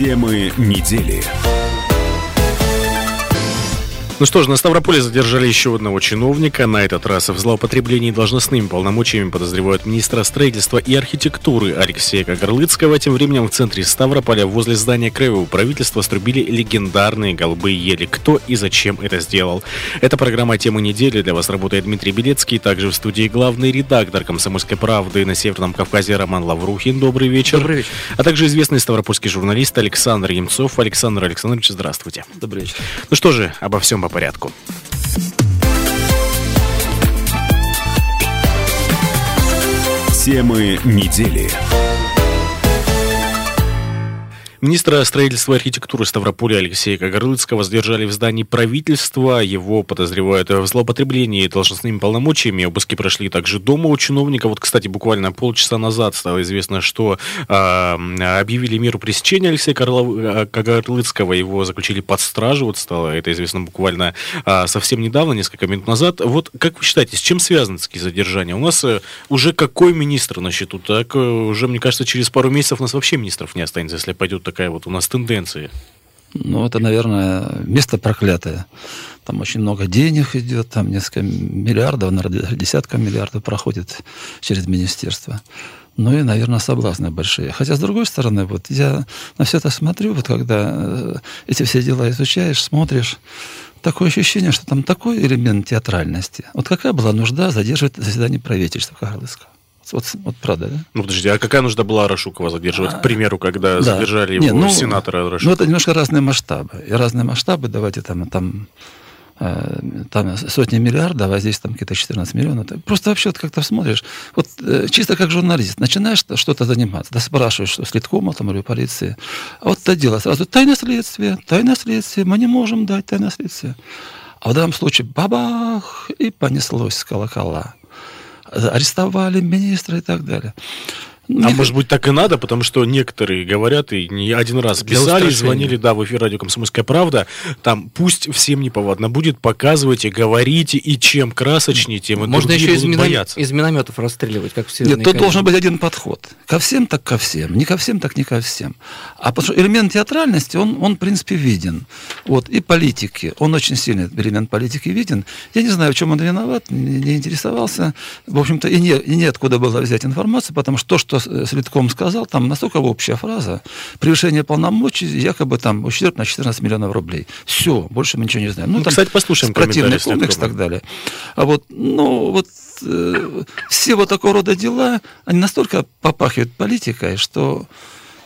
Темы недели. Ну что ж, на Ставрополе задержали еще одного чиновника. На этот раз в злоупотреблении должностными полномочиями подозревают министра строительства и архитектуры Алексея Кагарлыцкого. Тем временем в центре Ставрополя возле здания краевого правительства струбили легендарные голубые ели. Кто и зачем это сделал? Это программа «Темы недели». Для вас работает Дмитрий Белецкий. Также в студии главный редактор «Комсомольской правды» на Северном Кавказе Роман Лаврухин. Добрый вечер. Добрый вечер. А также известный ставропольский журналист Александр Емцов. Александр Александрович, здравствуйте. Добрый вечер. Ну что же, обо всем порядку. Темы недели. Министра строительства и архитектуры Ставрополя Алексея Кагарлыцкого задержали в здании правительства. Его подозревают в злоупотреблении должностными полномочиями. Обыски прошли также дома у чиновника. Вот, кстати, буквально полчаса назад стало известно, что э, объявили меру пресечения Алексея Карлов... Кагарлыцкого. Его заключили под стражу. Вот стало это известно буквально э, совсем недавно, несколько минут назад. Вот как вы считаете, с чем связаны такие задержания? У нас э, уже какой министр на счету? Так э, уже, мне кажется, через пару месяцев у нас вообще министров не останется, если пойдет такая вот у нас тенденция? Ну, это, наверное, место проклятое. Там очень много денег идет, там несколько миллиардов, наверное, десятка миллиардов проходит через министерство. Ну и, наверное, соблазны большие. Хотя, с другой стороны, вот я на все это смотрю, вот когда э, эти все дела изучаешь, смотришь, такое ощущение, что там такой элемент театральности. Вот какая была нужда задерживать заседание правительства Кагарлыцкого? Вот, вот правда, да? Ну, подожди, а какая нужда была Рашукова задерживать, а, к примеру, когда да. задержали его Не, ну, сенатора Рашукова? Ну, это немножко разные масштабы. И разные масштабы, давайте там, там, э, там сотни миллиардов, а здесь там какие-то 14 миллионов. Просто вообще вот как-то смотришь, вот э, чисто как журналист, начинаешь что-то заниматься, да спрашиваешь, что следкома там или полиции, а вот это дело сразу тайное следствие, тайное следствие, мы не можем дать тайное следствие. А в данном случае бабах, и понеслось с колокола арестовали министра и так далее. А может быть так и надо, потому что некоторые говорят и не один раз писали, звонили, да, в эфир радио «Комсомольская правда», там пусть всем неповадно будет, показывайте, говорите, и чем красочнее, тем Можно еще из, мином... из минометов расстреливать, как в Нет, тут должен быть один подход. Ко всем так ко всем, не ко всем так не ко всем. А потому что элемент театральности, он, он в принципе, виден. Вот, и политики, он очень сильный элемент политики виден. Я не знаю, в чем он виноват, не, не интересовался. В общем-то, и, не, и неоткуда было взять информацию, потому что то, что Следком сказал, там настолько общая фраза, превышение полномочий, якобы там ущерб на 14 миллионов рублей. Все, больше мы ничего не знаем. Ну, ну там, кстати, послушаем противный комплекс и так далее. А вот, ну, вот э, все вот такого рода дела, они настолько попахивают политикой, что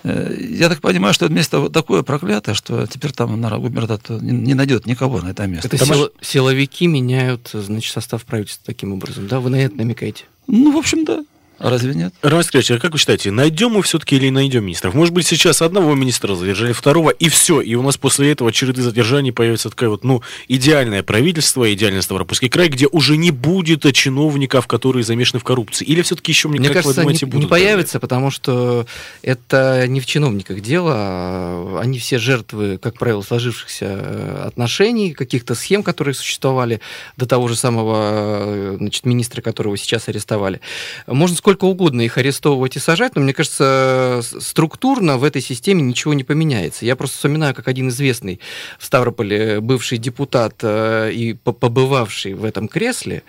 э, я так понимаю, что это место вот такое проклятое, что теперь там на губернатор не, не найдет никого на это место. Это Потому... сил, силовики меняют, значит, состав правительства таким образом, да? Вы на это намекаете? Ну, в общем, да. Разве нет? Роман Сергеевич, а как вы считаете, найдем мы все-таки или найдем министров? Может быть, сейчас одного министра задержали, второго, и все. И у нас после этого череды задержаний появится такое вот, ну, идеальное правительство, идеальный Ставропольский край, где уже не будет чиновников, которые замешаны в коррупции. Или все-таки еще, мне, мне как кажется, вы думаете, не, будут? не появится, потому что это не в чиновниках дело. А они все жертвы, как правило, сложившихся э, отношений, каких-то схем, которые существовали до того же самого э, значит, министра, которого сейчас арестовали. Можно сколько угодно их арестовывать и сажать, но мне кажется, структурно в этой системе ничего не поменяется. Я просто вспоминаю, как один известный в Ставрополе бывший депутат э, и побывавший в этом кресле,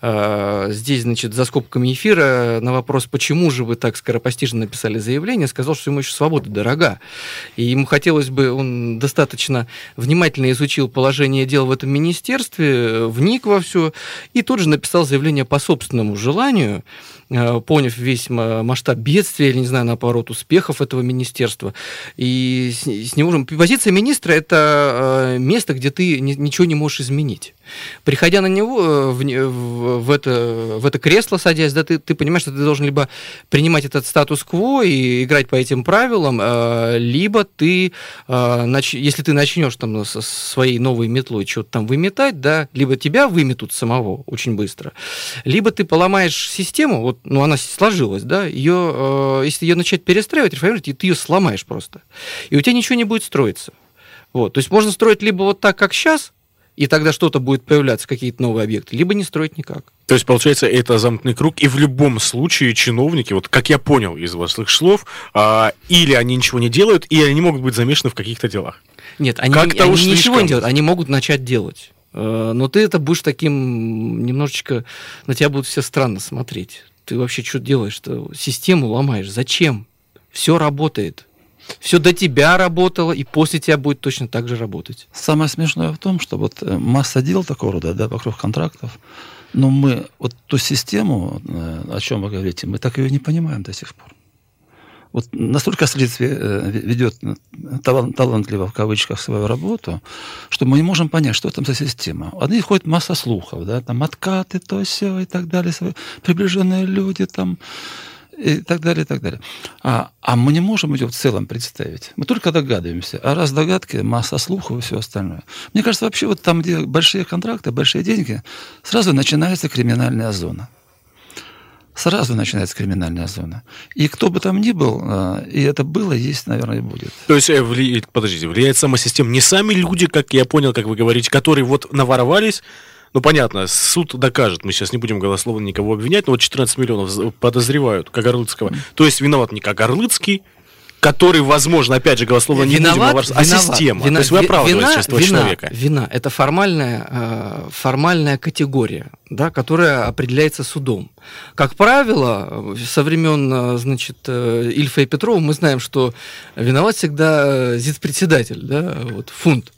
э, здесь, значит, за скобками эфира на вопрос, почему же вы так скоропостижно написали заявление, сказал, что ему еще свобода дорога. И ему хотелось бы, он достаточно внимательно изучил положение дел в этом министерстве, вник во все, и тут же написал заявление по собственному желанию, Э, поняв весь масштаб бедствия, или, не знаю, наоборот, успехов этого министерства. И с, с него... Позиция министра – это э, место, где ты ничего не можешь изменить. Приходя на него, э, в, в, это, в это кресло садясь, да, ты, ты понимаешь, что ты должен либо принимать этот статус-кво и играть по этим правилам, э, либо ты, э, если ты начнешь там со своей новой метлой что-то там выметать, да, либо тебя выметут самого очень быстро, либо ты поломаешь систему, вот, ну, она сложилась, да, ее, если ее начать перестраивать, реформировать, ты ее сломаешь просто. И у тебя ничего не будет строиться. Вот. То есть можно строить либо вот так, как сейчас, и тогда что-то будет появляться, какие-то новые объекты, либо не строить никак. То есть, получается, это замкнутый круг, и в любом случае чиновники, вот как я понял из ваших слов, а, или они ничего не делают, или они могут быть замешаны в каких-то делах. Нет, они, они ничего слишком. не делают, они могут начать делать. Э, Но ты это будешь таким немножечко... На тебя будут все странно смотреть. Ты вообще что делаешь-то? Систему ломаешь. Зачем? Все работает. Все до тебя работало, и после тебя будет точно так же работать. Самое смешное в том, что вот э, масса дел такого рода, да, вокруг контрактов, но мы вот ту систему, э, о чем вы говорите, мы так ее не понимаем до сих пор. Вот настолько следствие э, ведет э, талан- талантливо в кавычках свою работу, что мы не можем понять, что там за система. Одни ходит масса слухов, да, там откаты, то все и так далее, приближенные люди там и так далее, и так далее. А, а мы не можем ее в целом представить. Мы только догадываемся. А раз догадки, масса слухов и все остальное. Мне кажется, вообще вот там, где большие контракты, большие деньги, сразу начинается криминальная зона. Сразу начинается криминальная зона. И кто бы там ни был, э, и это было, есть, наверное, и будет. То есть, э, подождите, влияет сама система. Не сами люди, как я понял, как вы говорите, которые вот наворовались, ну, понятно, суд докажет, мы сейчас не будем голословно никого обвинять, но вот 14 миллионов подозревают Кагарлыцкого. То есть виноват не Кагарлыцкий, который, возможно, опять же, голословно не будем Виноват, говорить, а виноват. система. Вина- То есть вы оправдываете вина- этого вина- человека. Вина – это формальная, э, формальная категория, да, которая определяется судом. Как правило, со времен, э, значит, э, Ильфа и Петрова мы знаем, что виноват всегда э, зиц-председатель, да, вот, фунт.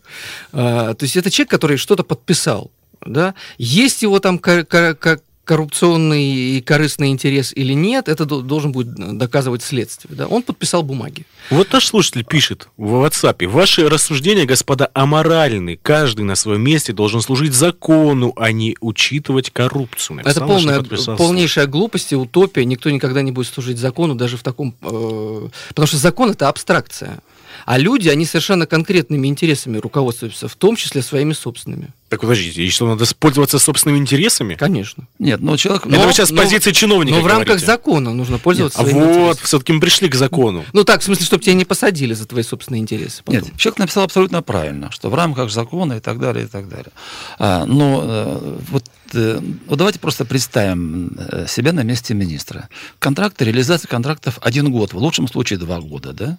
А, То есть это человек, который что-то подписал, да. Есть его там ко- ко- ко- коррупционный и корыстный интерес или нет, это до- должен будет доказывать следствие. Да? Он подписал бумаги. Вот наш слушатель пишет в WhatsApp. Ваши рассуждения, господа, аморальны. Каждый на своем месте должен служить закону, а не учитывать коррупцию. Это Написал наш полная, полнейшая глупость и утопия. Никто никогда не будет служить закону, даже в таком... э, потому что закон — это абстракция. А люди, они совершенно конкретными интересами руководствуются, в том числе своими собственными. Так подождите, и что, надо пользоваться собственными интересами? Конечно. Нет, но человек... Это Но- вы сейчас но- позиции чиновника Но в рамках говорите. закона нужно пользоваться А своими вот, интересами. все-таки мы пришли к закону. Ну так, в смысле, чтобы тебя не посадили за твои собственные интересы. потом. Нет, человек написал абсолютно правильно, что в рамках закона и так далее, и так далее. А, но э, вот, э, вот давайте просто представим э, себя на месте министра. Контракты, реализация контрактов один год, в лучшем случае два года, да?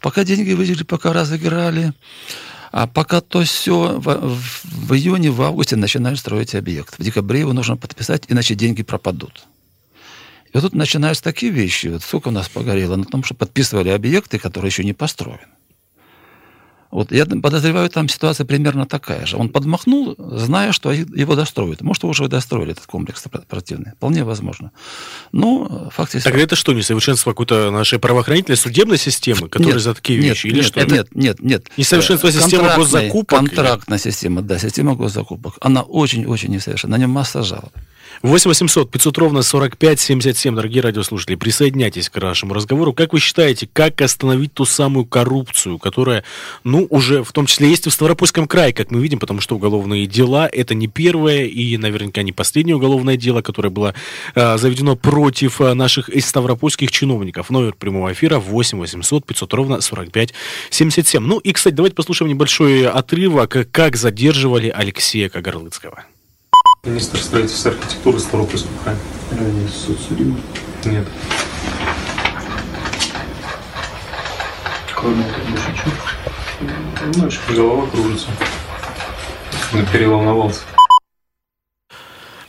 Пока деньги выделили, пока разыграли, а пока то все в, в- июне, в августе начинают строить объект. В декабре его нужно подписать, иначе деньги пропадут. И вот тут начинаются такие вещи. Вот сколько у нас погорело на том, что подписывали объекты, которые еще не построены. Вот я подозреваю, там ситуация примерно такая же. Он подмахнул, зная, что его достроят. Может, его уже и достроили, этот комплекс спортивный. Вполне возможно. Но факт есть Тогда это что, несовершенство какой-то нашей правоохранительной судебной системы, которая Нет, за такие нет, вещи? Или нет, что? Нет, нет, нет. Несовершенство Э, системы госзакупок или- Контрактная система, да, система госзакупок. Она очень-очень несовершенна. На нем масса жалоб. 8 800 500 ровно 45 77, дорогие радиослушатели, присоединяйтесь к нашему разговору. Как вы считаете, как остановить ту самую коррупцию, которая, ну, уже в том числе есть в Ставропольском крае, как мы видим, потому что уголовные дела это не первое и наверняка не последнее уголовное дело, которое было э, заведено против э, наших и ставропольских чиновников. Номер прямого эфира 8 800 500 ровно 45 77. Ну и, кстати, давайте послушаем небольшой отрывок, как задерживали Алексея Кагарлыцкого. Министр строительства и архитектуры Ставропольского края. Ранее суд судил. Нет. Кроме этого больше ничего. Голова кружится. Переволновался.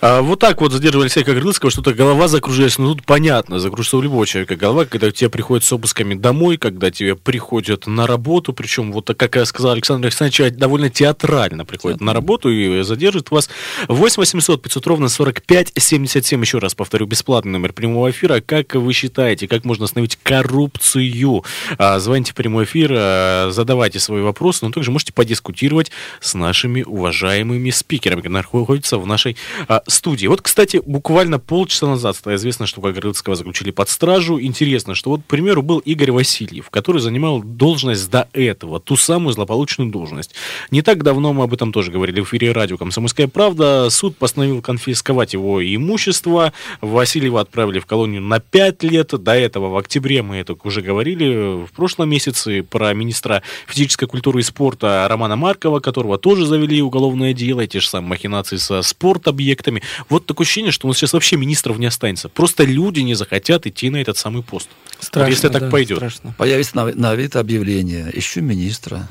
А, вот так вот задерживали Алексея Кагарлыцкого, что-то голова закружилась. Ну, тут понятно, закружится у любого человека голова, когда тебе приходят с обысками домой, когда тебе приходят на работу, причем, вот так, как я сказал Александр Александрович, довольно театрально приходят на работу и задержат вас. 8 800 500 ровно 45 77, еще раз повторю, бесплатный номер прямого эфира. Как вы считаете, как можно остановить коррупцию? А, звоните в прямой эфир, а, задавайте свои вопросы, но также можете подискутировать с нашими уважаемыми спикерами, которые находятся в нашей а, студии. Вот, кстати, буквально полчаса назад стало известно, что Кагарлыцкого заключили под стражу. Интересно, что вот, к примеру, был Игорь Васильев, который занимал должность до этого, ту самую злополучную должность. Не так давно мы об этом тоже говорили в эфире радио «Комсомольская правда». Суд постановил конфисковать его имущество. Васильева отправили в колонию на 5 лет. До этого в октябре мы это уже говорили в прошлом месяце про министра физической культуры и спорта Романа Маркова, которого тоже завели уголовное дело, те же самые махинации со спорт-объектами. Вот такое ощущение, что у нас сейчас вообще министров не останется. Просто люди не захотят идти на этот самый пост. Страшно, вот если так да, пойдет. страшно. Появится на, на вид объявление. Ищу министра.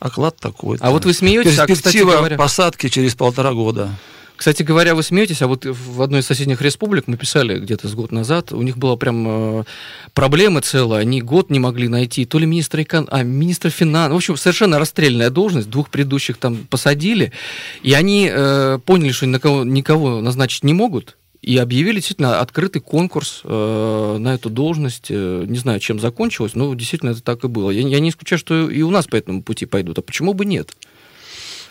Оклад такой. А вот вы смеетесь, а, кстати Перспектива говоря- посадки через полтора года. Кстати говоря, вы смеетесь, а вот в одной из соседних республик мы писали где-то с год назад, у них была прям э, проблема целая, они год не могли найти то ли министра экон... а, министра финансов, в общем, совершенно расстрельная должность, двух предыдущих там посадили, и они э, поняли, что на кого, никого назначить не могут, и объявили действительно открытый конкурс э, на эту должность. Э, не знаю, чем закончилось, но действительно это так и было. Я, я не исключаю, что и у нас по этому пути пойдут. А почему бы нет?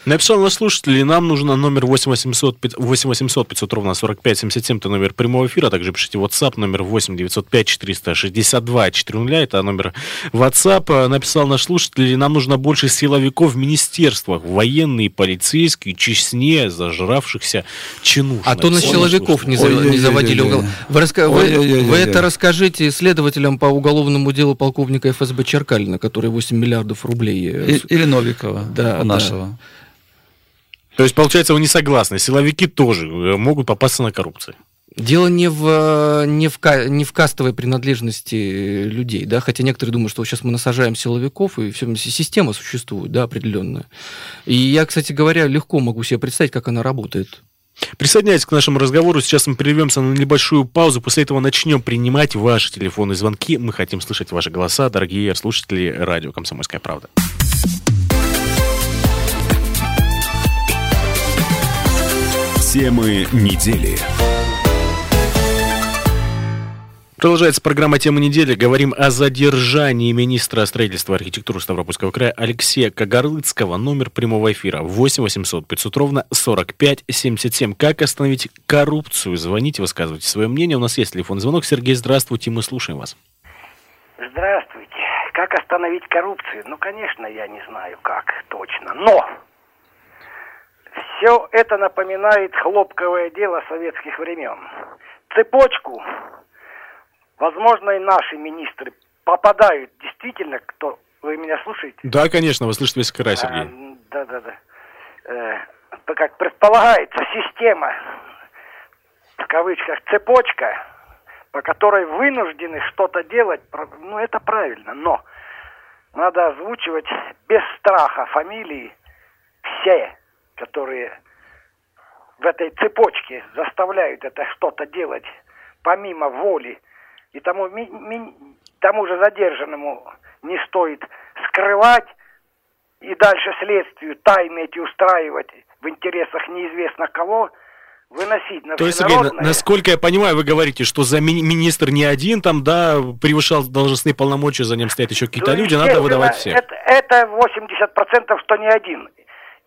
Написал наш слушатель, нам нужно номер 8800, 8800 500 ровно 45 77, это номер прямого эфира, также пишите WhatsApp, номер 8 905 462 400, это номер WhatsApp. Написал наш слушатель, нам нужно больше силовиков в министерствах, военные, полицейские, честнее зажравшихся чинуш. А то на силовиков не, за- не заводили угол. Вы, раска- вы- вы это расскажите следователям по уголовному делу полковника ФСБ Черкалина, который 8 миллиардов рублей. э, И- или Новикова, Да, нашего. То есть, получается, вы не согласны. Силовики тоже э, могут попасться на коррупцию. Дело не в, не, в, не в кастовой принадлежности людей, да, хотя некоторые думают, что сейчас мы насажаем силовиков, и все, система существует, да, определенная. И я, кстати говоря, легко могу себе представить, как она работает. Присоединяйтесь к нашему разговору. Сейчас мы прервемся на небольшую паузу. После этого начнем принимать ваши телефонные звонки. Мы хотим слышать ваши голоса, дорогие слушатели радио «Комсомольская правда». Темы недели. Продолжается программа «Тема недели». Говорим о задержании министра строительства и архитектуры Ставропольского края Алексея Кагарлыцкого. Номер прямого эфира 8 800 500 ровно 45 77. Как остановить коррупцию? Звоните, высказывайте свое мнение. У нас есть телефонный звонок. Сергей, здравствуйте, мы слушаем вас. Здравствуйте. Как остановить коррупцию? Ну, конечно, я не знаю как точно. Но все это напоминает хлопковое дело советских времен. Цепочку, возможно, и наши министры попадают действительно, кто... Вы меня слушаете? Да, конечно, вы слышите весь край, Сергей. А, Да, да, да. Э, как предполагается, система, в кавычках, цепочка, по которой вынуждены что-то делать, ну, это правильно, но надо озвучивать без страха фамилии все, которые в этой цепочке заставляют это что-то делать помимо воли. И тому, ми- ми- тому же задержанному не стоит скрывать и дальше следствию тайны эти устраивать в интересах неизвестно кого, выносить на То есть, Сергей, насколько я понимаю, вы говорите, что за ми- министр не один там, да, превышал должностные полномочия, за ним стоят еще какие-то Ну, люди, надо выдавать всех. Это, это 80%, что не один.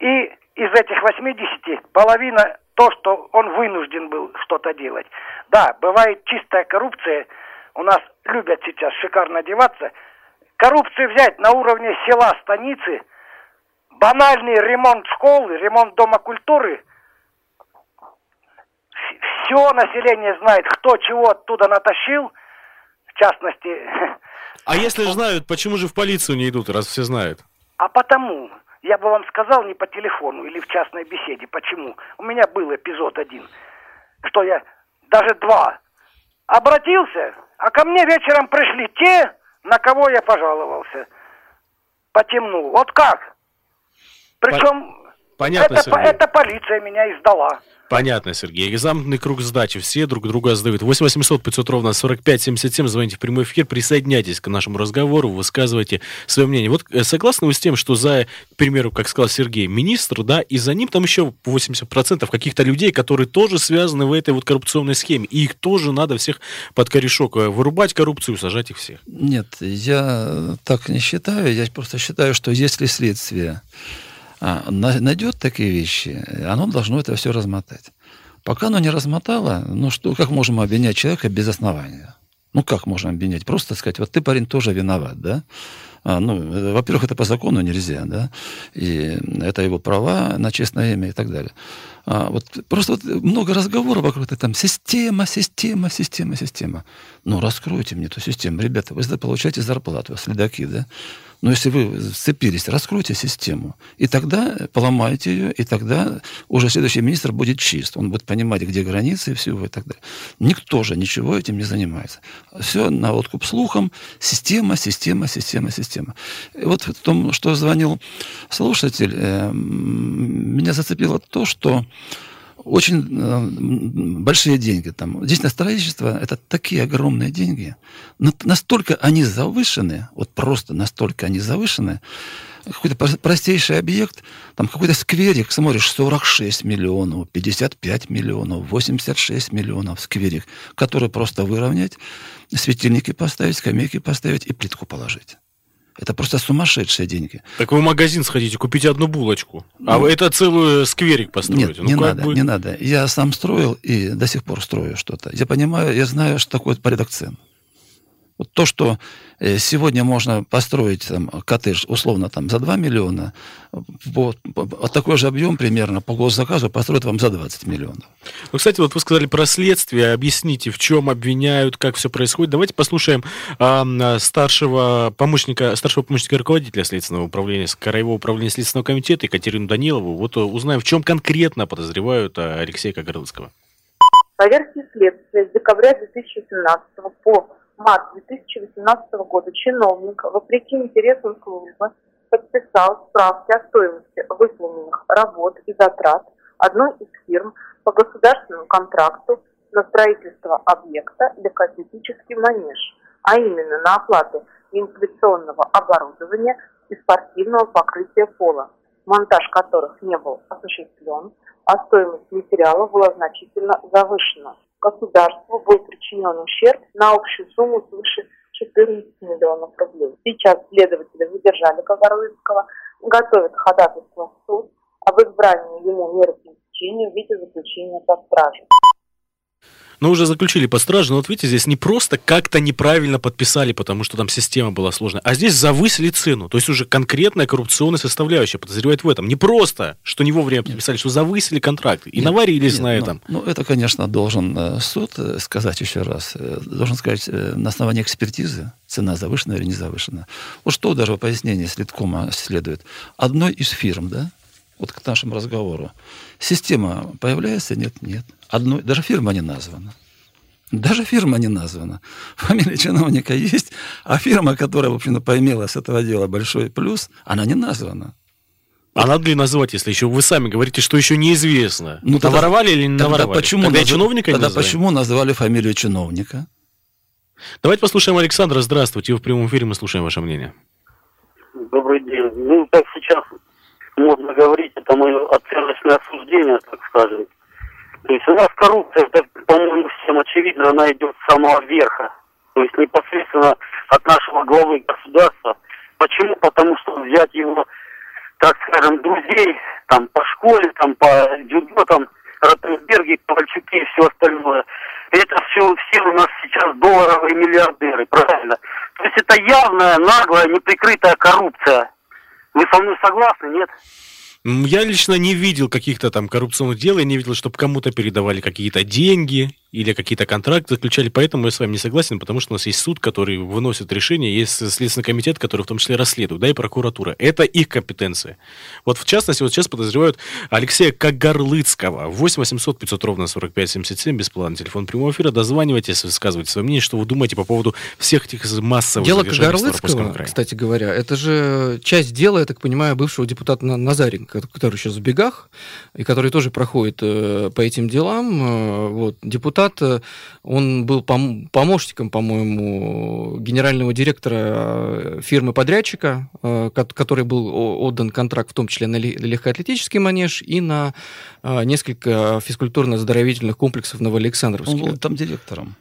И из этих 80 половина то, что он вынужден был что-то делать. Да, бывает чистая коррупция. У нас любят сейчас шикарно одеваться. Коррупцию взять на уровне села, станицы, банальный ремонт школы, ремонт дома культуры. Все население знает, кто чего оттуда натащил. В частности, А если знают, почему же в полицию не идут, раз все знают? А потому, я бы вам сказал не по телефону или в частной беседе. Почему? У меня был эпизод один, что я, даже два, обратился, а ко мне вечером пришли те, на кого я пожаловался. Потемнул. Вот как? Причем Понятно, это, Сергей. это полиция меня издала. Понятно, Сергей. И замкнутый круг сдачи. Все друг друга сдают. 8 800 500 ровно 45 77. Звоните в прямой эфир. Присоединяйтесь к нашему разговору. Высказывайте свое мнение. Вот э, согласны вы с тем, что за, к примеру, как сказал Сергей, министр, да, и за ним там еще 80% каких-то людей, которые тоже связаны в этой вот коррупционной схеме. И их тоже надо всех под корешок э, вырубать коррупцию, сажать их всех. Нет, я так не считаю. Я просто считаю, что если следствие найдет такие вещи, оно должно это все размотать. Пока оно не размотало, ну что, как можем обвинять человека без основания? Ну, как можно обвинять? Просто сказать, вот ты, парень, тоже виноват, да? А, ну, э, во-первых, это по закону нельзя, да? И это его права на честное имя и так далее. А, вот просто вот много разговоров вокруг этого, там, система, система, система, система. Ну, раскройте мне эту систему. Ребята, вы получаете зарплату, следаки, да? Но если вы сцепились, раскройте систему. И тогда поломайте ее, и тогда уже следующий министр будет чист. Он будет понимать, где границы и всего и так далее. Никто же ничего этим не занимается. Все на откуп слухом. Система, система, система, система. И вот в том, что звонил слушатель, э, меня зацепило то, что очень э, большие деньги там. Здесь на строительство это такие огромные деньги. Настолько они завышены, вот просто настолько они завышены, какой-то простейший объект, там какой-то скверик, смотришь, 46 миллионов, 55 миллионов, 86 миллионов скверик, который просто выровнять, светильники поставить, скамейки поставить и плитку положить. Это просто сумасшедшие деньги. Так вы в магазин сходите, купите одну булочку. А ну, а это целый скверик построите. Нет, ну, не надо, бы... не надо. Я сам строил и до сих пор строю что-то. Я понимаю, я знаю, что такое порядок цен. Вот то, что э, сегодня можно построить там, коттедж условно там, за 2 миллиона, вот, такой же объем примерно по госзаказу построят вам за 20 миллионов. Ну, кстати, вот вы сказали про следствие. Объясните, в чем обвиняют, как все происходит. Давайте послушаем э, старшего помощника, старшего помощника руководителя Следственного управления, Краевого управления Следственного комитета Екатерину Данилову. Вот э, узнаем, в чем конкретно подозревают Алексея Кагарлыцкого. По версии следствия, с декабря 2017 по март 2018 года чиновник, вопреки интересам службы, подписал справки о стоимости выполненных работ и затрат одной из фирм по государственному контракту на строительство объекта «Легкоатлетический манеж», а именно на оплату вентиляционного оборудования и спортивного покрытия пола, монтаж которых не был осуществлен, а стоимость материала была значительно завышена государству был причинен ущерб на общую сумму свыше 14 миллионов рублей. Сейчас следователи задержали Кагарлыцкого, готовят ходатайство в суд об избрании ему меры пресечения в виде заключения под стражу но уже заключили под стражу. Но вот видите, здесь не просто как-то неправильно подписали, потому что там система была сложная, а здесь завысили цену. То есть уже конкретная коррупционная составляющая подозревает в этом. Не просто, что не вовремя подписали, нет. что завысили контракты и нет, наварились нет, на ну, этом. Ну, это, конечно, должен э, суд э, сказать еще раз. Э, должен сказать на основании экспертизы, цена завышена или не завышена. Вот что даже в пояснении следкома следует. Одной из фирм, да, вот к нашему разговору. Система появляется? Нет, нет. Одной, даже фирма не названа. Даже фирма не названа. Фамилия чиновника есть, а фирма, которая, в общем-то, поимела с этого дела большой плюс, она не названа. А надо ли называть, если еще вы сами говорите, что еще неизвестно? Ну, тогда, наворовали или не наворовали? Тогда почему, тогда назв... чиновника тогда почему назвали фамилию чиновника? Давайте послушаем Александра. Здравствуйте. Вы в прямом эфире, мы слушаем ваше мнение. Добрый день. Ну, так сейчас можно говорить, это мое оценочное осуждение, так скажем. То есть у нас коррупция, это, по-моему, всем очевидно, она идет с самого верха. То есть непосредственно от нашего главы государства. Почему? Потому что взять его, так скажем, друзей, там, по школе, там, по дзюдо, там, Ротенберги, Ковальчуки и все остальное. Это все, все у нас сейчас долларовые миллиардеры, правильно? То есть это явная, наглая, неприкрытая коррупция. Вы со мной согласны, нет? Я лично не видел каких-то там коррупционных дел, я не видел, чтобы кому-то передавали какие-то деньги или какие-то контракты заключали, поэтому я с вами не согласен, потому что у нас есть суд, который выносит решение, есть Следственный комитет, который в том числе расследует, да, и прокуратура. Это их компетенция. Вот в частности, вот сейчас подозревают Алексея Кагарлыцкого. 8 800 500 ровно 45 77, бесплатный телефон прямого эфира. Дозванивайтесь, высказывайте свое мнение, что вы думаете по поводу всех этих массовых Дело Кагарлыцкого, кстати говоря, это же часть дела, я так понимаю, бывшего депутата Назаренко который сейчас в бегах, и который тоже проходит э, по этим делам. Э, вот, депутат, э, он был пом- помощником, по-моему, генерального директора фирмы-подрядчика, который был отдан контракт в том числе на легкоатлетический манеж и на несколько физкультурно-оздоровительных комплексов Новоалександровске. Он был там директором.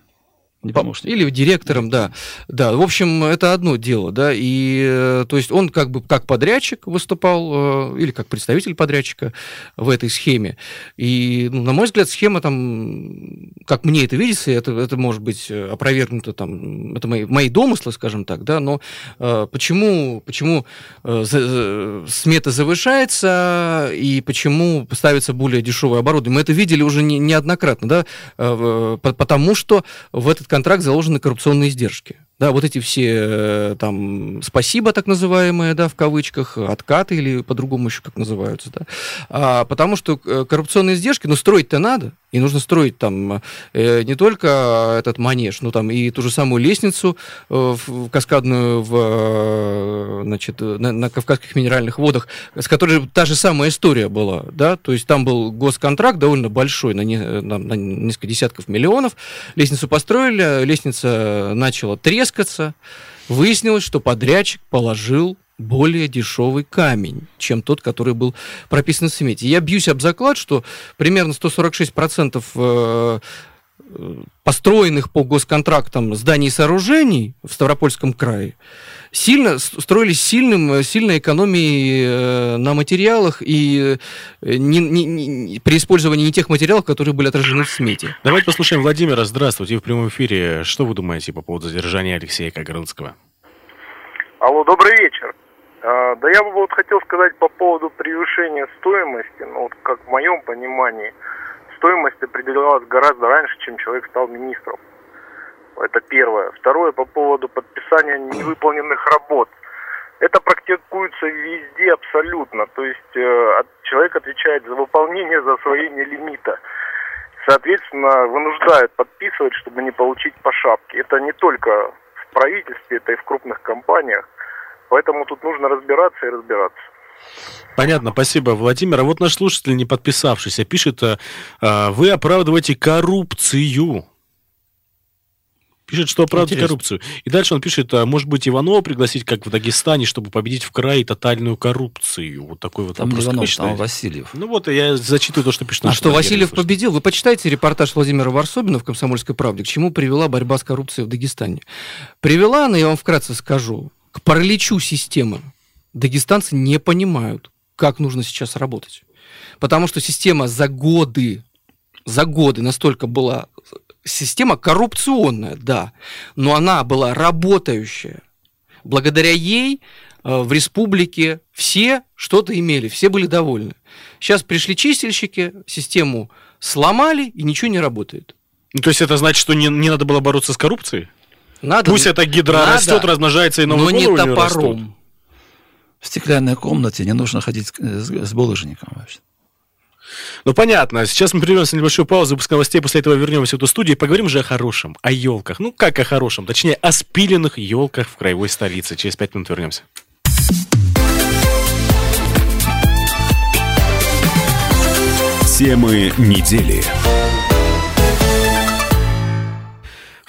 Не помощник. Или директором, да. Да, в общем, это одно дело, да, и, э, то есть, он как бы как подрядчик выступал, э, или как представитель подрядчика в этой схеме. И, ну, на мой взгляд, схема там, как мне это видится, это, это может быть опровергнуто там, это мои, мои домыслы, скажем так, да, но э, почему, почему э, за, смета завышается и почему ставится более дешевое оборудование? Мы это видели уже не, неоднократно, да, э, потому что в этот контракт заложены коррупционные издержки. Да, вот эти все э, там спасибо, так называемые, да, в кавычках, откаты или по-другому еще как называются, да. А, потому что э, коррупционные издержки, ну, строить-то надо, и нужно строить там э, не только этот манеж, но там и ту же самую лестницу э, в, каскадную в, э, значит, на, на Кавказских минеральных водах, с которой та же самая история была, да, то есть там был госконтракт довольно большой, на, не, на, на несколько десятков миллионов, лестницу построили, лестница начала трескать, трескаться, выяснилось, что подрядчик положил более дешевый камень, чем тот, который был прописан в смете. Я бьюсь об заклад, что примерно 146% э, построенных по госконтрактам зданий и сооружений в Ставропольском крае сильно строились сильным, сильной экономией э, на материалах и э, не, не, не, при использовании не тех материалов, которые были отражены в смете. Давайте послушаем Владимира. Здравствуйте, в прямом эфире. Что вы думаете по поводу задержания Алексея Кагарлыцкого? Алло, добрый вечер. А, да я бы вот хотел сказать по поводу превышения стоимости, ну вот как в моем понимании, стоимость определялась гораздо раньше, чем человек стал министром. Это первое. Второе, по поводу подписания невыполненных работ. Это практикуется везде абсолютно. То есть э, человек отвечает за выполнение, за освоение лимита. Соответственно, вынуждают подписывать, чтобы не получить по шапке. Это не только в правительстве, это и в крупных компаниях. Поэтому тут нужно разбираться и разбираться. Понятно, спасибо, Владимир. А вот наш слушатель, не подписавшийся, пишет, э, вы оправдываете коррупцию. Пишет, что оправдывает коррупцию. И дальше он пишет, а, может быть, Иванова пригласить, как в Дагестане, чтобы победить в крае тотальную коррупцию. Вот такой вот там вопрос. Иванов, там Васильев. Ну вот, я зачитываю то, что пишет. А что, Васильев победил? Вы почитайте репортаж Владимира Варсобина в «Комсомольской правде», к чему привела борьба с коррупцией в Дагестане. Привела она, я вам вкратце скажу, к параличу системы. Дагестанцы не понимают, как нужно сейчас работать. Потому что система за годы, за годы настолько была система коррупционная, да, но она была работающая. Благодаря ей э, в республике все что-то имели, все были довольны. Сейчас пришли чистильщики, систему сломали, и ничего не работает. Ну, то есть это значит, что не, не надо было бороться с коррупцией? Надо, Пусть эта гидра надо, растет, размножается и новые Но не топором. В стеклянной комнате не нужно ходить с, с булыжником вообще. Ну, понятно. Сейчас мы прервемся на небольшую паузу, выпуск новостей, после этого вернемся в эту студию и поговорим же о хорошем, о елках. Ну, как о хорошем, точнее, о спиленных елках в краевой столице. Через пять минут вернемся. Темы недели.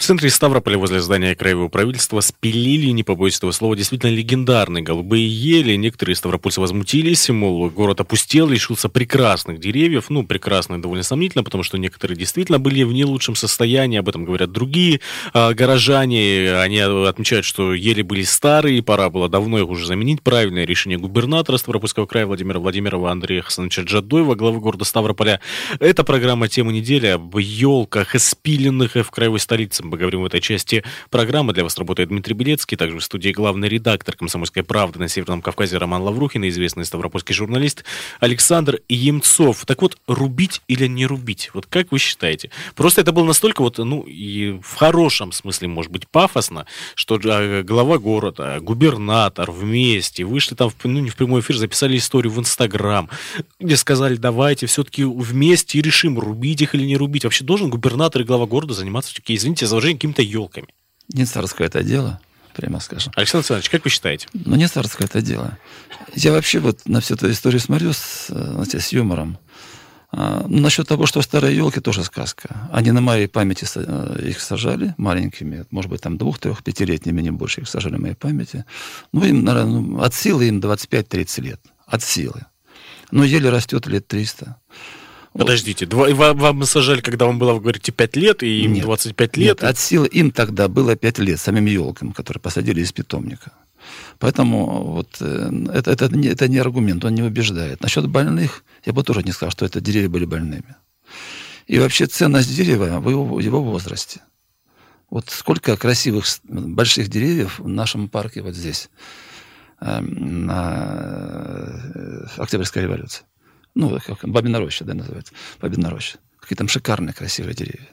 В центре Ставрополя возле здания краевого правительства спилили, не побоюсь этого слова, действительно легендарные голубые ели. Некоторые ставропольцы возмутились, мол, город опустел, лишился прекрасных деревьев. Ну, прекрасных довольно сомнительно, потому что некоторые действительно были в не лучшем состоянии, об этом говорят другие а, горожане. Они отмечают, что ели были старые, пора было давно их уже заменить. Правильное решение губернатора Ставропольского края Владимира Владимирова Андрея Хасановича Джадоева, главы города Ставрополя. Это программа «Тема недели» об елках, спиленных в краевой столице мы говорим в этой части программы. Для вас работает Дмитрий Белецкий, также в студии главный редактор «Комсомольской правды» на Северном Кавказе Роман Лаврухин и известный ставропольский журналист Александр Емцов. Так вот, рубить или не рубить? Вот как вы считаете? Просто это было настолько вот, ну, и в хорошем смысле, может быть, пафосно, что а, глава города, губернатор вместе вышли там, ну, не в прямой эфир, записали историю в Инстаграм, где сказали, давайте все-таки вместе решим, рубить их или не рубить. Вообще должен губернатор и глава города заниматься извините за выражение, какими-то елками. Не царское это дело, прямо скажем. Александр Александрович, как вы считаете? Ну, не царское это дело. Я вообще вот на всю эту историю смотрю с, знаете, с юмором. А, ну, насчет того, что старые елки, тоже сказка. Они на моей памяти э, их сажали маленькими, может быть, там двух, трех, пятилетними, не больше их сажали на моей памяти. Ну, им, наверное, ну, от силы им 25-30 лет. От силы. Но еле растет лет 300. Подождите, два, и вам, вам сажали, когда вам было, вы говорите, 5 лет, и им Нет. 25 лет? Нет, от силы им тогда было 5 лет, самим елкам, которые посадили из питомника. Поэтому вот э, это, это, не, это не аргумент, он не убеждает. Насчет больных, я бы тоже не сказал, что это деревья были больными. И вообще ценность дерева в его, в его возрасте. Вот сколько красивых больших деревьев в нашем парке вот здесь, э, на э, Октябрьской революции. Ну, как Бабина роща, да, называется. Бабина роща. Какие там шикарные красивые деревья.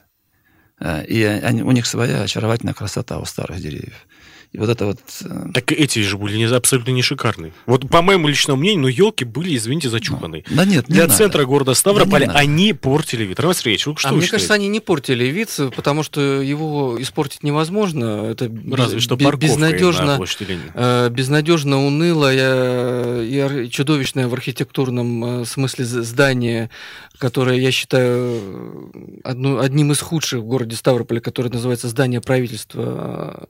Э, И они, у них своя очаровательная красота у старых деревьев. И вот это вот... э, Так эти же были не, абсолютно не шикарные. Вот по моему личному мнению, ну елки были, извините, зачуханные. Да нет, не Для надо. центра города Да Ставрополя надо. они портили вид. Роман Сергеевич, вы что а вы мне считаете? кажется, они не портили вид, потому что его испортить невозможно. Это Разве что бе- парковкой на безнадежно, площади Ленина. э, безнадежно унылое и чудовищное в архитектурном э, смысле здание, которое я считаю одну- одним из худших в городе Ставрополе, которое называется здание правительства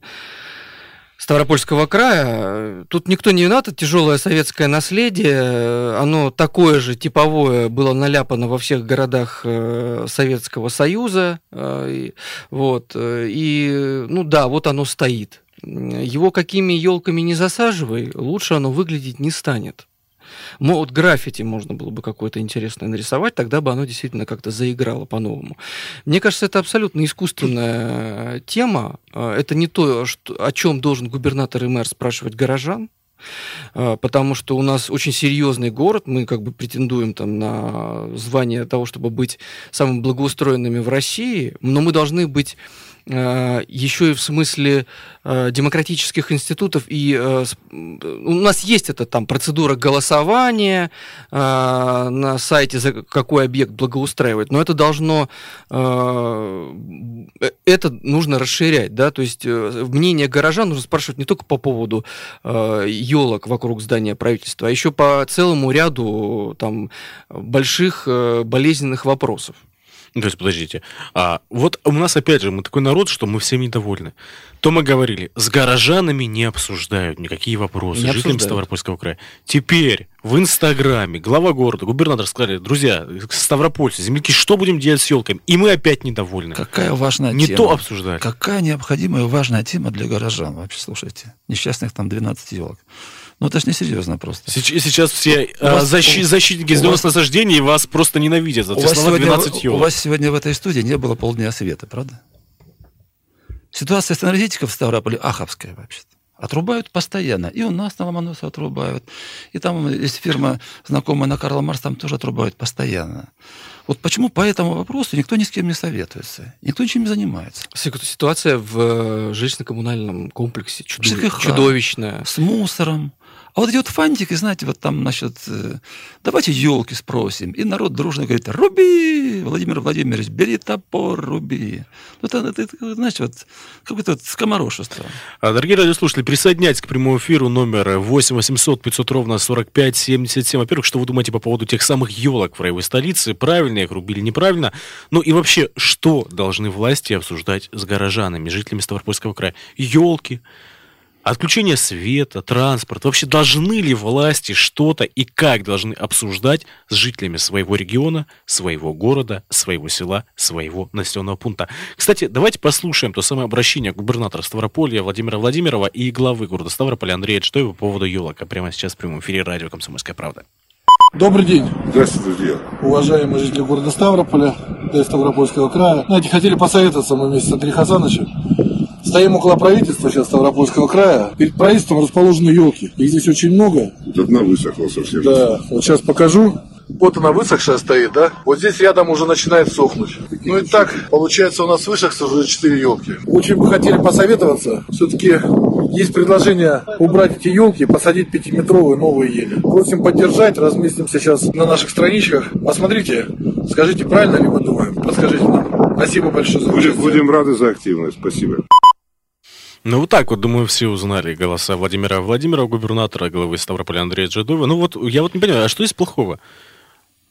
Ставропольского края. Тут никто не виноват, тяжелое советское наследие. Оно такое же типовое было наляпано во всех городах э, Советского Союза. Э, Вот. э, И, ну да, вот оно стоит. Его какими елками не засаживай, лучше оно выглядеть не станет. Мо- Вот граффити можно было бы какое-то интересное нарисовать, тогда бы оно действительно как-то заиграло по-новому. Мне кажется, это абсолютно искусственная э, тема. Э, Это не то, что, о чем должен губернатор и мэр спрашивать горожан. э, Потому что у нас очень серьезный город, мы как бы претендуем там на звание того, чтобы быть самыми благоустроенными в России, но мы должны быть еще и в смысле э, демократических институтов и э, у нас есть эта там процедура голосования э, на сайте за какой объект благоустраивать, но это должно э, э, это нужно расширять, да, то есть э, мнение горожан нужно спрашивать не только по поводу елок вокруг здания правительства, а еще по целому ряду там больших э, болезненных вопросов. Ну, То есть, подождите. А, вот у нас, опять же, мы такой народ, что мы всем недовольны. То мы говорили, с горожанами не обсуждают никакие вопросы, Не жителям. Ставропольского края. Теперь в Инстаграме глава города, губернатор сказали, друзья, ставропольцы, земляки, что будем делать с елками? И мы опять недовольны. Какая важная Не тема. то обсуждать. Какая необходимая важная тема для горожан вообще, слушайте. Несчастных там 12 елок. Ну, это же несерьезно просто. Сейчас, сейчас все У вас- а, защи- у- защитники зеленых вас- насаждений вас просто ненавидят за У вас, слова сегодня, 12 у вас сегодня в этой студии не было полдня света, правда? Ситуация с энергетикой в Ставрополе аховская вообще-то. Отрубают постоянно. И у нас на Ломоносова отрубают. И там есть фирма, знакомая на Карла Марс, там тоже отрубают постоянно. Вот почему по этому вопросу никто ни с кем не советуется, никто ничем не занимается. Ситуация в э, жилищно-коммунальном комплексе чудо- ЖКХ. чудовищная. С мусором. А вот эти вот фантики, знаете, вот там, значит, э, давайте елки спросим. И народ дружно говорит, руби, Владимир Владимирович, бери топор, руби. Ну, Это, это, это, знаете, вот какое-то вот скоморошество. А, Дорогие радиослушатели, присоединяйтесь к прямому эфиру номер 8 800 500 ровно 45 77. Во-первых, что вы думаете по поводу тех самых елок в краевой столице? Правильно их рубили, неправильно? Ну и вообще, что должны власти обсуждать с горожанами, жителями Ставропольского края? Елки, отключение света, транспорт. Вообще должны ли власти что-то и как должны обсуждать с жителями своего региона, своего города, своего села, своего населенного пункта? Кстати, давайте послушаем то самое обращение губернатора Ставрополья Владимира Владимирова и главы города Ставрополя Андрея Чтоева по поводу елок. А прямо сейчас в прямом эфире радио «Комсомольская правда». Добрый день, Здравствуйте, друзья. уважаемые жители города Ставрополя, да и Ставропольского края. Знаете, хотели посоветоваться мы вместе с Андреем Хасановичем. Стоим около правительства сейчас Ставропольского края. Перед правительством расположены елки. Их здесь очень много. Вот одна высохла совсем. Да, вот сейчас покажу. Вот она высохшая стоит, да? Вот здесь рядом уже начинает сохнуть. Ну и так, получается, у нас высохся уже 4 елки. Очень бы хотели посоветоваться. Все-таки есть предложение убрать эти елки и посадить пятиметровые новые ели. Просим поддержать, разместим сейчас на наших страничках. Посмотрите, скажите, правильно ли мы думаем? Подскажите нам. Спасибо большое за Будем, участие. будем рады за активность. Спасибо. Ну, вот так вот, думаю, все узнали голоса Владимира Владимирова, губернатора, главы Ставрополя Андрея Джадова. Ну, вот я вот не понимаю, а что здесь плохого?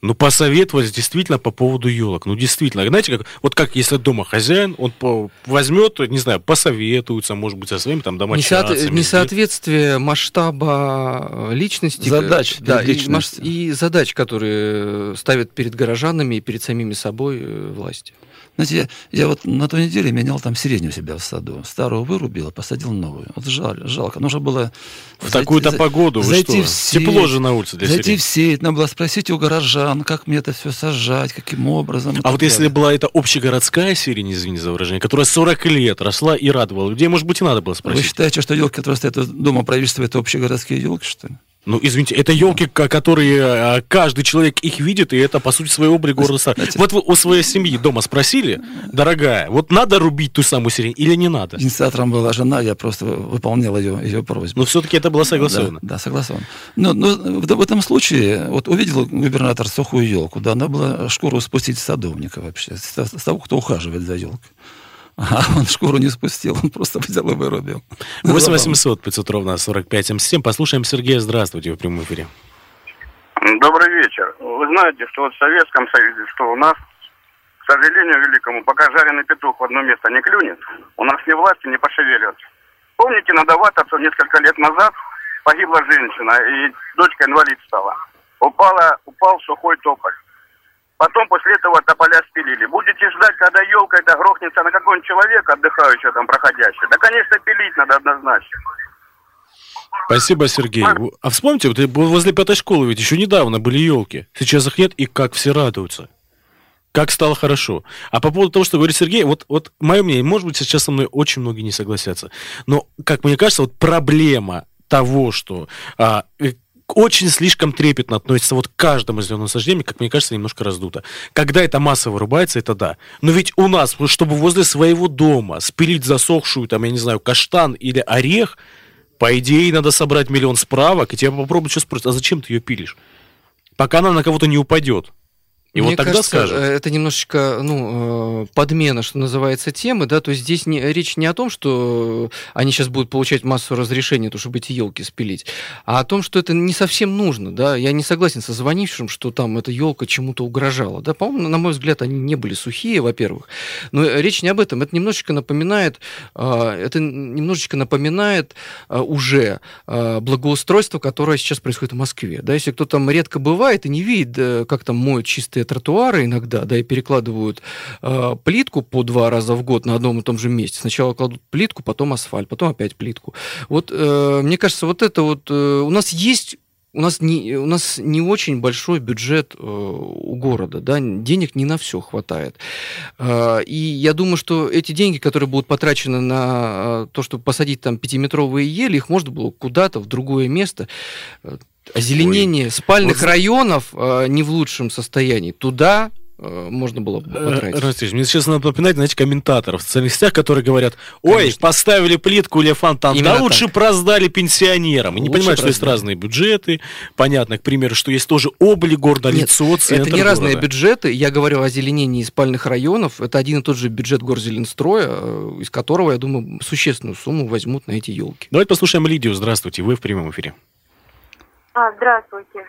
Ну, посоветовать действительно по поводу елок. Ну, действительно. Знаете, как, вот как если дома хозяин, он по, возьмет, не знаю, посоветуется, может быть, со своими там домочадцами. Несоот- Несоответствие масштаба э, личности. Задач да, перед и, маш- и задач, которые ставят перед горожанами и перед самими собой э, власти. Знаете, я, я вот на той неделе менял там сирень у себя в саду. Старую вырубил, посадил новую. Вот жаль, жалко. Нужно было... В такую-то погоду, вы зайти что? в сеть, Тепло же на улице для Зайти сирени. в сеть, надо было спросить у горожан, как мне это все сажать, каким образом. А вот если далее. была это общегородская сирень, извини за выражение, которая 40 лет росла и радовала людей, может быть, и надо было Вы спросить. считаете, что елки, которые стоят дома правительства, это общегородские елки, что ли? Ну, извините, это елки, которые а, каждый человек их видит, и это, по сути, своего облика города Стар. Вот вы у своей семьи дома спросили, дорогая, вот надо рубить ту самую сирень или не надо? Инициатором была жена, я просто выполнял ее, ее просьбу. Но все-таки это было согласовано. Да, да, согласовано. Но, но в, в этом случае, вот увидел губернатор сухую елку, да, надо было шкуру спустить с садовника вообще, с того, кто ухаживает за елкой. А он шкуру не спустил, он просто взял и вырубил. 8 800 500 ровно 45 77. Послушаем Сергея. Здравствуйте, в прямом эфире. Добрый вечер. Вы знаете, что вот в Советском Союзе, что у нас, к сожалению великому, пока жареный петух в одно место не клюнет, у нас ни власти не пошевелятся. Помните, на Доватовцу несколько лет назад погибла женщина, и дочка инвалид стала. Упала, упал сухой тополь. Потом после этого тополя спилили. Будете ждать, когда елка это грохнется на какого-нибудь человека, отдыхающего там, проходящего? Да, конечно, пилить надо однозначно. Спасибо, Сергей. А вспомните, вот возле пятой школы ведь еще недавно были елки. Сейчас их нет, и как все радуются. Как стало хорошо. А по поводу того, что говорит Сергей, вот, вот мое мнение, может быть, сейчас со мной очень многие не согласятся. Но, как мне кажется, вот проблема того, что а, э, очень слишком трепетно относится вот к каждому зеленому насаждению, как мне кажется, немножко раздуто. Когда это массово вырубается, это да. Но ведь у нас, чтобы возле своего дома спилить засохшую, там, я не знаю, каштан или орех, по идее, надо собрать миллион справок, и тебя попробуют сейчас спросить, а зачем ты ее пилишь? Пока она на кого-то не упадет. И Мне вот тогда кажется, скажут. э, это немножечко, ну, э, подмена, что называется, темы, да, то есть здесь не, речь не о том, что они сейчас будут получать массу разрешений, то, чтобы эти елки спилить, а о том, что это не совсем нужно, да, я не согласен со звонившим, что там эта елка чему-то угрожала, да, по-моему, на мой взгляд, они не были сухие, во-первых, но речь не об этом, это немножечко напоминает, э, это немножечко напоминает э, уже э, благоустройство, которое сейчас происходит в Москве, да, если кто там редко бывает и не видит, э, как там моют чистые тротуары иногда, да, и перекладывают э, плитку по два раза в год на одном и том же месте. Сначала кладут плитку, потом асфальт, потом опять плитку. Вот э, мне кажется, вот это вот э, у нас есть у нас не, у нас не очень большой бюджет э, у города, да, денег не на все хватает. Э, и я думаю, что эти деньги, которые будут потрачены на э, то, чтобы посадить там пятиметровые ели, их можно было куда-то в другое место. Озеленение Ой. спальных Вот- районов э, не в лучшем состоянии. Туда можно было бы потратить. Ростислав, мне сейчас надо напоминать, знаете, комментаторов в социальных сетях, которые говорят, ой, поставили плитку или фонтан, да Именно лучше так. проздали пенсионерам. И не понимают, что есть разные бюджеты. Понятно, к примеру, что есть тоже облик города, Нет, лицо, центр это не разные города. бюджеты. Я говорю о озеленении спальных районов. Это один и тот же бюджет Горзеленстроя, э, из которого, я думаю, существенную сумму возьмут на эти елки. Давайте послушаем Лидию. Здравствуйте, вы в прямом эфире. А, здравствуйте.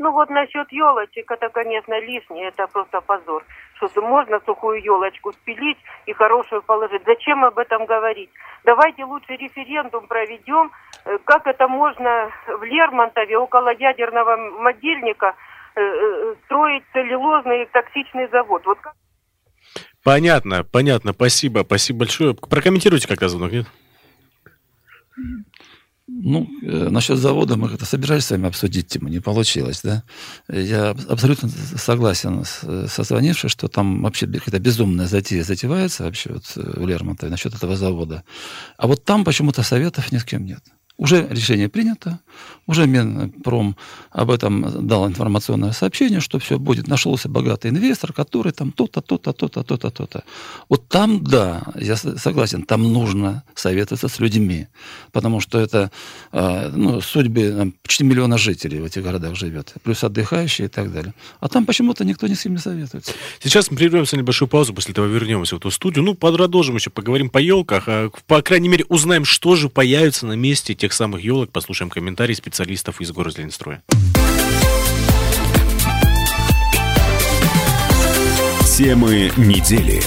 Ну вот насчет елочек, это, конечно, лишнее, это просто позор. Что можно сухую елочку спилить и хорошую положить. Зачем об этом говорить? Давайте лучше референдум проведем, э, как это можно в Лермонтове около ядерного могильника э, э, строить целлюлозный токсичный завод. Вот как Понятно, понятно, спасибо, спасибо большое. Прокомментируйте как-то звонок, нет? Ну, э, насчет завода мы как-то собирались с вами обсудить тему, не получилось, да? Я абсолютно согласен с, со звонившей, что там вообще какая-то безумная затея затевается вообще вот э, у Лермонтова насчет этого завода. А вот там почему-то советов ни с кем нет. Уже решение принято, уже Минпром об этом дал информационное сообщение, что все будет. Нашелся богатый инвестор, который там то-то, то-то, то-то, то-то, то-то. Вот там, да, я согласен, там нужно советоваться с людьми, потому что это э, ну, судьбы почти миллиона жителей в этих городах живет, плюс отдыхающие и так далее. А там почему-то никто ни с не советуется. Сейчас мы прервемся на небольшую паузу, после этого вернемся в эту студию. Ну, продолжим еще, поговорим по елках, а, по крайней мере, узнаем, что же появится на месте тех этих самых елок послушаем комментарии специалистов из Горзеленстроя. Темы недели.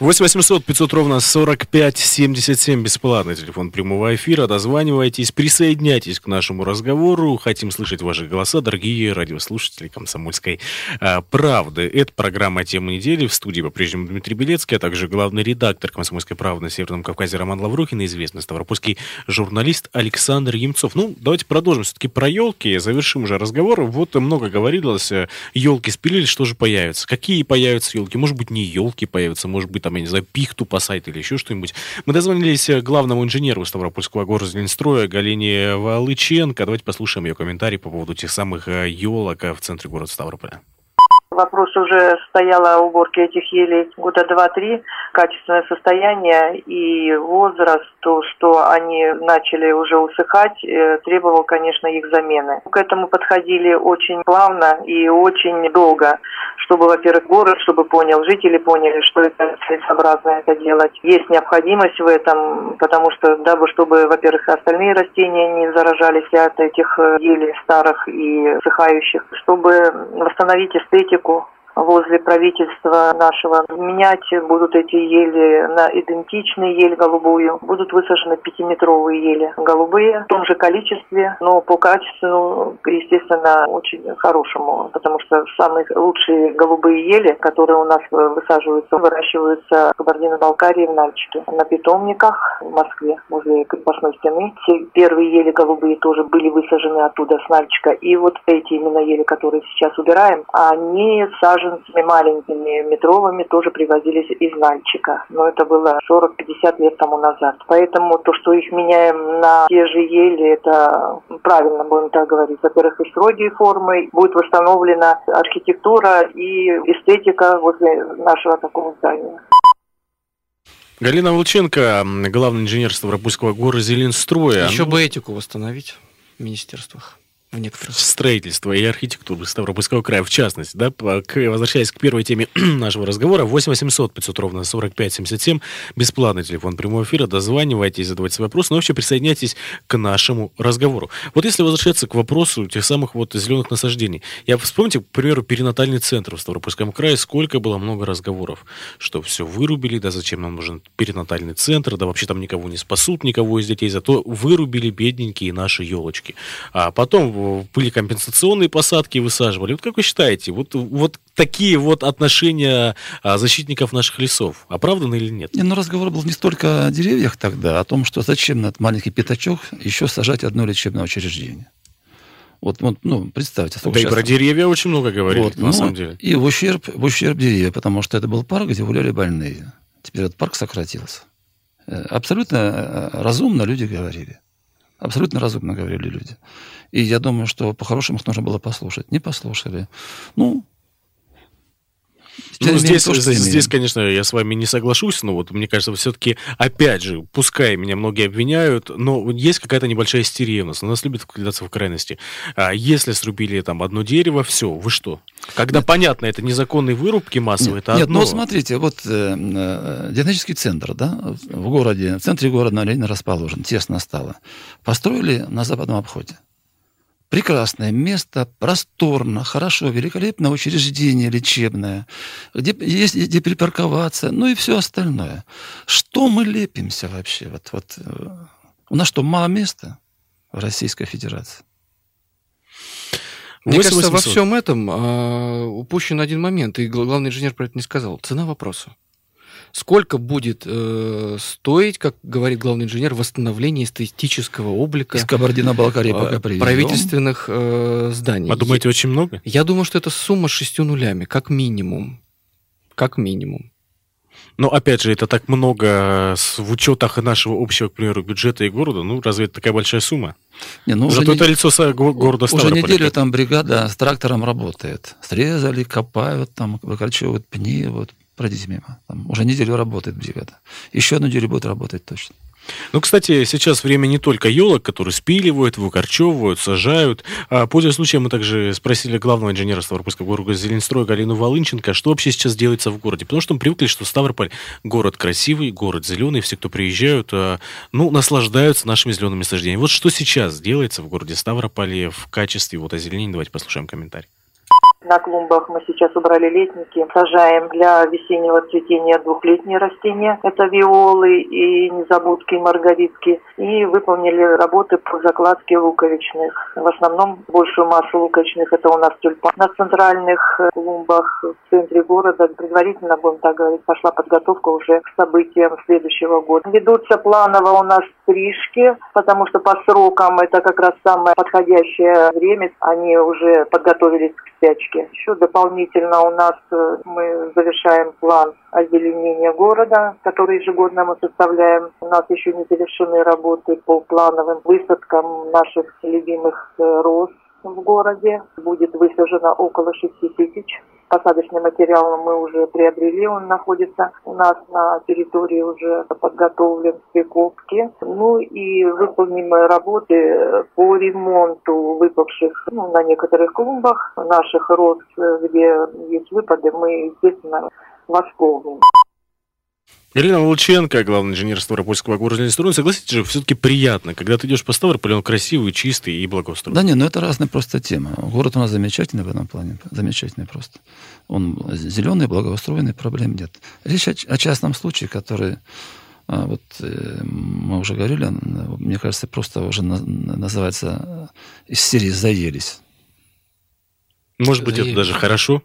8 800 500 ровно 45 77 бесплатный телефон прямого эфира. Дозванивайтесь, присоединяйтесь к нашему разговору. Хотим слышать ваши голоса, дорогие радиослушатели «Комсомольской а, правды». Это программа «Тема недели». В студии по-прежнему Дмитрий Белецкий, а также главный редактор «Комсомольской правды» на Северном Кавказе Роман Лаврухин и известный ставропольский журналист Александр Емцов. Ну, давайте продолжим все-таки про елки. Завершим уже разговор. Вот много говорилось. Елки спилили, что же появится? Какие появятся елки? Может быть, не елки появятся, может быть, там, я не знаю, пихту посадить или еще что-нибудь. Мы дозвонились главному инженеру Ставропольского горзеленстроя Галине Валыченко. Давайте послушаем ее комментарий по поводу тех самых елок в центре города Ставрополя. Вопрос уже стоял о уборке этих елей года два-три. Качественное состояние и возраст, то, что они начали уже усыхать, э, требовал, конечно, их замены. К этому подходили очень плавно и очень долго, чтобы, во-первых, город, чтобы понял, жители поняли, что это целесообразно это делать. Есть необходимость в этом, потому что, дабы, чтобы, во-первых, остальные растения не заражались от этих э, елей старых и усыхающих, чтобы восстановить эстетику poco возле правительства нашего. Менять будут эти ели на идентичные ель голубую. Будут высажены пятиметровые ели голубые в том же количестве, но по качеству, естественно, очень хорошему, потому что самые лучшие голубые ели, которые у нас высаживаются, выращиваются в Кабардино-Балкарии в Нальчике. На питомниках в Москве, возле крепостной стены. Все первые ели голубые тоже были высажены оттуда с Нальчика. И вот эти именно ели, которые сейчас убираем, они сажены саженцами маленькими, метровыми, тоже привозились из Нальчика. Но это было 40-50 лет тому назад. Поэтому то, что их меняем на те же ели, это правильно, будем так говорить. Во-первых, и строгие формы, будет восстановлена архитектура и эстетика возле нашего такого здания. Галина Волченко, главный инженер Ставропольского города Зеленстроя. Еще бы этику восстановить в министерствах в некоторых. Строительство и архитектуры Ставропольского края, в частности, да, возвращаясь к первой теме нашего разговора, 8 800 500 ровно 45 77, бесплатный телефон прямого эфира, дозванивайтесь, задавайте вопросы, но вообще присоединяйтесь к нашему разговору. Вот если возвращаться к вопросу тех самых вот зеленых насаждений, я вспомните, к примеру, перинатальный центр в Ставропольском крае, сколько было много разговоров, что все вырубили, да зачем нам нужен перинатальный центр, да вообще там никого не спасут, никого из детей, зато вырубили бедненькие наши елочки. А потом были компенсационные посадки, высаживали. Вот как вы считаете, вот, вот такие вот отношения а, защитников наших лесов, оправданы или нет? Не, ну разговор был не столько о деревьях тогда, а о том, что зачем на этот маленький пятачок еще сажать одно лечебное учреждение. Вот, вот, ну, представьте. Да и про деревья очень много говорили, вот, на ну, самом деле. И в ущерб, в ущерб деревья, потому что это был парк, где гуляли больные. Теперь этот парк сократился. Э, абсолютно э, разумно люди говорили. Абсолютно разумно говорили люди. И я думаю, что по-хорошему их нужно было послушать. Не послушали. Ну, ну, здесь, то, что здесь, конечно, я с вами не соглашусь, но вот мне кажется, все-таки, опять же, пускай меня многие обвиняют, но есть какая-то небольшая истерия у нас. У нас любят вкладываться в крайности. А если срубили там одно дерево, все, вы что? Когда нет. понятно, это незаконные вырубки массовые, нет, это нет, одно. Нет, ну смотрите, вот э, э, диагностический центр, да, в городе, в центре города на Ленина расположен, тесно стало. Построили на западном обходе. Прекрасное место, просторно, хорошо, великолепное учреждение лечебное, где есть где припарковаться, ну и все остальное. Что мы лепимся вообще? Вот, вот, э, у нас что, мало места в Российской Федерации? Мне 8 кажется, во всем этом э, упущен один момент, и главный инженер про это не сказал. Цена вопроса. Сколько будет э, стоить, как говорит главный инженер, восстановление эстетического облика Из Кабардино-Балкарии пока э, правительственных э, зданий? А думаете, я, очень много? Я думаю, что это сумма с шестью нулями, как минимум. Как минимум. Но опять же, это так много в учетах нашего общего, к примеру, бюджета и города. Ну, разве это такая большая сумма? Не, ну, Зато это не... лицо города Уже неделю там бригада с трактором работает. Срезали, копают, там выкорчевывают пни, вот пройдите мимо. Там уже неделю работает бригада. Еще одну неделю будет работать точно. Ну, кстати, сейчас время не только елок, которые спиливают, выкорчевывают, сажают. А, пользуясь случаем, мы также спросили главного инженера Ставропольского города Зеленстроя Галину Волынченко, что вообще сейчас делается в городе. Потому что мы привыкли, что Ставрополь город красивый, город зеленый, все, кто приезжают, а, ну, наслаждаются нашими зелеными насаждениями. Вот что сейчас делается в городе Ставрополе в качестве вот озеленения? Давайте послушаем комментарий. На клумбах мы сейчас убрали летники, сажаем для весеннего цветения двухлетние растения. Это виолы и незабудки, и маргаритки. И выполнили работы по закладке луковичных. В основном большую массу луковичных это у нас тюльпан. На центральных клумбах в центре города предварительно, будем так говорить, пошла подготовка уже к событиям следующего года. Ведутся планово у нас стрижки, потому что по срокам это как раз самое подходящее время. Они уже подготовились к спячке. Еще дополнительно у нас э, мы завершаем план озеленения города, который ежегодно мы составляем. У нас еще не завершены работы по плановым высадкам наших любимых э, роз в городе. Будет высажено около 6 тысяч. Посадочный материал мы уже приобрели, он находится у нас на территории уже подготовлен к прикопке. Ну и выполнимые работы по ремонту выпавших ну, на некоторых клумбах наших роз, где есть выпады, мы, естественно, восполним. Галина Волченко, главный инженер Ставропольского города струны. Согласитесь же, все-таки приятно, когда ты идешь по Ставрополю, он красивый, чистый и благоустроен. Да не, ну это разная просто тема. Город у нас замечательный в этом плане, замечательный просто. Он зеленый, благоустроенный, проблем нет. Речь о, о частном случае, который а, вот э, мы уже говорили, мне кажется, просто уже на, называется из серии «Заелись». Может быть, Заелись. это даже хорошо?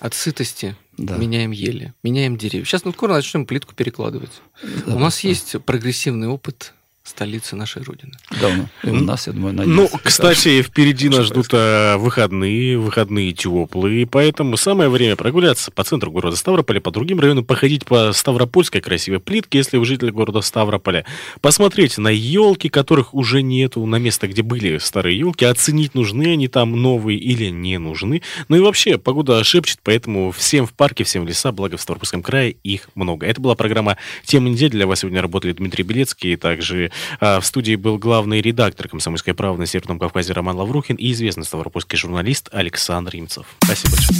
От сытости да. меняем ели, меняем деревья. Сейчас мы скоро начнем плитку перекладывать. Да, У нас да. есть прогрессивный опыт столицы нашей Родины. Да, у нас, я думаю, надеюсь. Ну, кстати, впереди нас ждут а, выходные, выходные теплые, поэтому самое время прогуляться по центру города Ставрополя, по другим районам, походить по Ставропольской красивой плитке, если вы житель города Ставрополя, посмотреть на елки, которых уже нету, на место, где были старые елки, оценить, нужны они там новые или не нужны. Ну и вообще, погода шепчет, поэтому всем в парке, всем в леса, благо в Ставропольском крае их много. Это была программа «Тема недели». Для вас сегодня работали Дмитрий Белецкий, также в студии был главный редактор «Комсомольской правды» на Северном Кавказе Роман Лаврухин и известный ставропольский журналист Александр Римцев. Спасибо большое.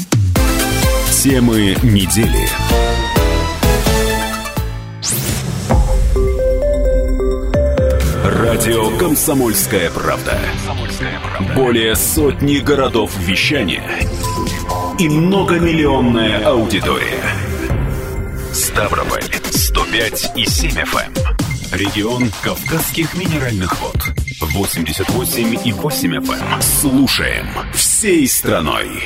Темы недели. Радио «Комсомольская правда». Более сотни городов вещания и многомиллионная аудитория. Ставрополь 105 и 7 FM. Регион Кавказских минеральных вод. 88,8 FM. Эм. Слушаем всей страной.